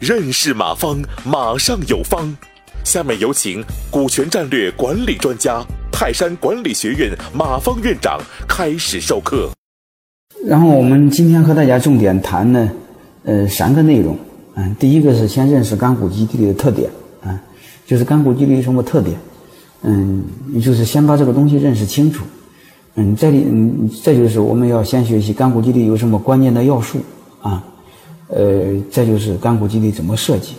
认识马方，马上有方。下面有请股权战略管理专家、泰山管理学院马方院长开始授课。然后我们今天和大家重点谈呢，呃，三个内容。嗯，第一个是先认识干股基地的特点，啊，就是干股基地有什么特点？嗯，就是先把这个东西认识清楚。嗯，这里，嗯，这就是我们要先学习干股基地有什么关键的要素啊。呃，再就是干股激励怎么设计，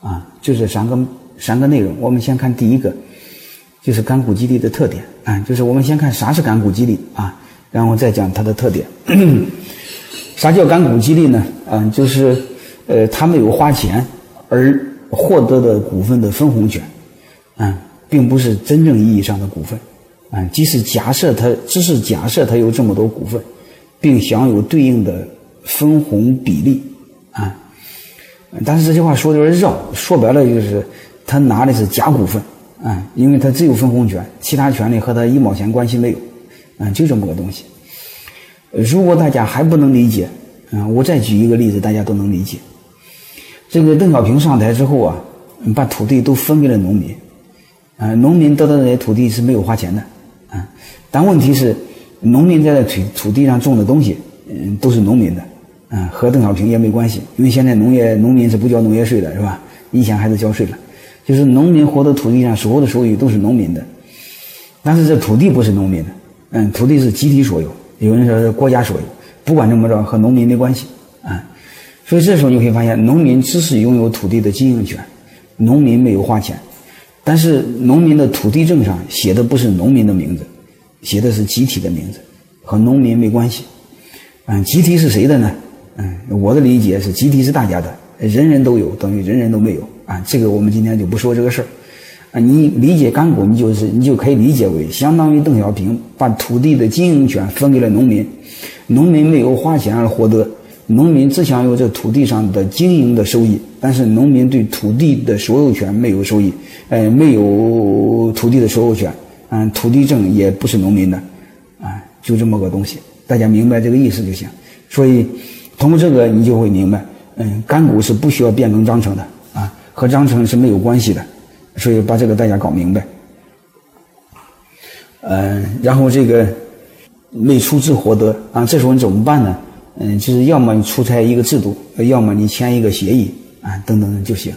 啊，就是三个三个内容。我们先看第一个，就是干股激励的特点啊，就是我们先看啥是干股激励啊，然后再讲它的特点。啥叫干股激励呢？嗯，就是呃，他没有花钱而获得的股份的分红权，啊，并不是真正意义上的股份，啊，即使假设他只是假设他有这么多股份，并享有对应的分红比例。啊，但是这句话说的有点绕，说白了就是他拿的是假股份啊，因为他只有分红权，其他权利和他一毛钱关系没有，啊，就这么个东西。如果大家还不能理解，啊，我再举一个例子，大家都能理解。这个邓小平上台之后啊，把土地都分给了农民，啊，农民得到的这些土地是没有花钱的，啊，但问题是，农民在这土土地上种的东西，嗯，都是农民的。嗯，和邓小平也没关系，因为现在农业农民是不交农业税的，是吧？以前还是交税了，就是农民活的土地上所有的收益都是农民的，但是这土地不是农民的，嗯，土地是集体所有，有人说是国家所有，不管怎么着和农民没关系，啊，所以这时候你会发现，农民只是拥有土地的经营权，农民没有花钱，但是农民的土地证上写的不是农民的名字，写的是集体的名字，和农民没关系，嗯，集体是谁的呢？嗯，我的理解是集体是大家的，人人都有等于人人都没有啊。这个我们今天就不说这个事儿啊。你理解干股，你就是你就可以理解为相当于邓小平把土地的经营权分给了农民，农民没有花钱而获得，农民只享有这土地上的经营的收益，但是农民对土地的所有权没有收益，呃，没有土地的所有权，嗯，土地证也不是农民的，啊，就这么个东西，大家明白这个意思就行。所以。通过这个，你就会明白，嗯，干股是不需要变更章程的啊，和章程是没有关系的，所以把这个大家搞明白。嗯，然后这个没出资获得啊，这时候你怎么办呢？嗯，就是要么你出台一个制度，要么你签一个协议啊，等等就行。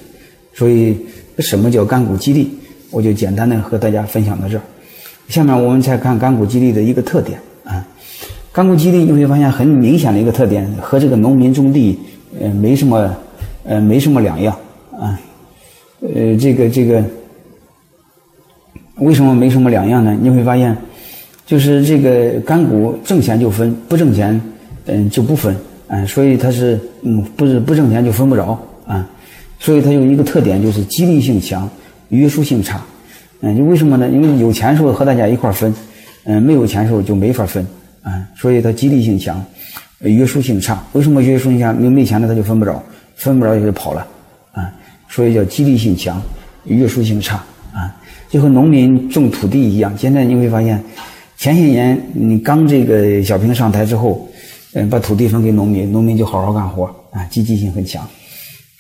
所以，什么叫干股激励？我就简单的和大家分享到这儿。下面我们再看干股激励的一个特点啊。干股激励你会发现很明显的一个特点，和这个农民种地，呃，没什么，呃，没什么两样啊。呃，这个这个，为什么没什么两样呢？你会发现，就是这个干股挣钱就分，不挣钱，嗯，就不分，啊，所以它是，嗯，不是不挣钱就分不着啊。所以它有一个特点，就是激励性强，约束性差。嗯，就为什么呢？因为有钱时候和大家一块分，嗯，没有钱时候就没法分。啊，所以它激励性强，约束性差。为什么约束性强？没没钱了他就分不着，分不着就跑了，啊，所以叫激励性强，约束性差。啊，就和农民种土地一样。现在你会发现，前些年你刚这个小平上台之后，嗯，把土地分给农民，农民就好好干活，啊，积极性很强。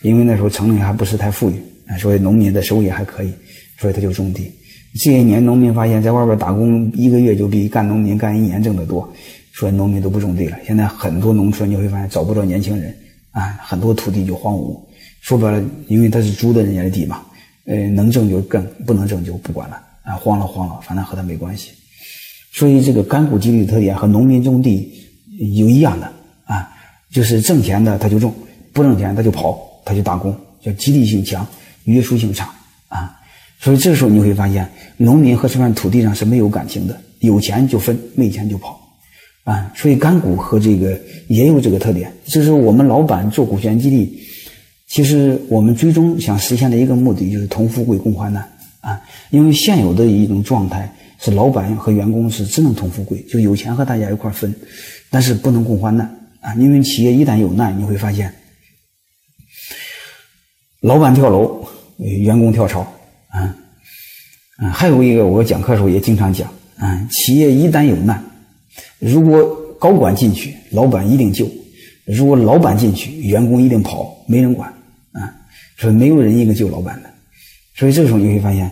因为那时候城里还不是太富裕，啊，所以农民的收益还可以，所以他就种地。这些年，农民发现，在外边打工一个月就比干农民干一年挣得多，所以农民都不种地了。现在很多农村你会发现找不着年轻人，啊，很多土地就荒芜。说白了，因为他是租的人家的地嘛，呃，能挣就干，不能挣就不管了，啊，荒了荒了，反正和他没关系。所以这个干股激励的特点和农民种地有一样的啊，就是挣钱的他就种，不挣钱他就跑，他就打工，叫激励性强，约束性差啊。所以这时候你会发现，农民和这片土地上是没有感情的，有钱就分，没钱就跑，啊，所以干股和这个也有这个特点。就是我们老板做股权激励，其实我们最终想实现的一个目的就是同富贵共患难啊。因为现有的一种状态是老板和员工是只能同富贵，就有钱和大家一块分，但是不能共患难啊。因为企业一旦有难，你会发现，老板跳楼，员工跳槽。啊，啊还有一个，我讲课时候也经常讲，啊，企业一旦有难，如果高管进去，老板一定救；如果老板进去，员工一定跑，没人管啊。所以没有人一个救老板的。所以这时候你会发现，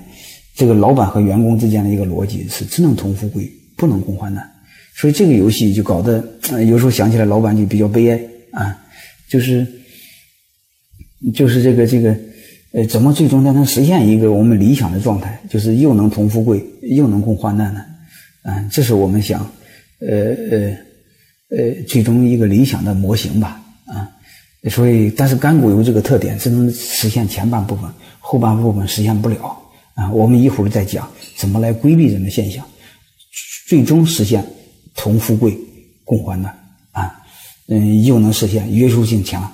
这个老板和员工之间的一个逻辑是只能同富贵，不能共患难。所以这个游戏就搞得有时候想起来，老板就比较悲哀啊，就是就是这个这个呃，怎么最终才能实现一个我们理想的状态，就是又能同富贵，又能共患难呢？嗯，这是我们想呃呃呃最终一个理想的模型吧啊。所以，但是干股有这个特点，只能实现前半部分，后半部分实现不了啊。我们一会儿再讲怎么来规避这种现象，最终实现。同富贵，共患难啊，嗯，又能实现约束性强，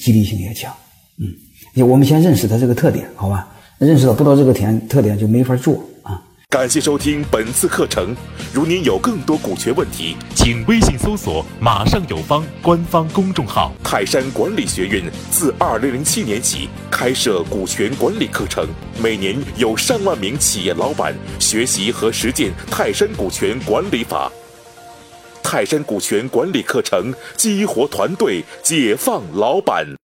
激励性也强，嗯，我们先认识它这个特点，好吧？认识到不到这个点特点就没法做啊。感谢收听本次课程。如您有更多股权问题，请微信搜索“马上有方”官方公众号。泰山管理学院自二零零七年起开设股权管理课程，每年有上万名企业老板学习和实践泰山股权管理法。泰山股权管理课程，激活团队，解放老板。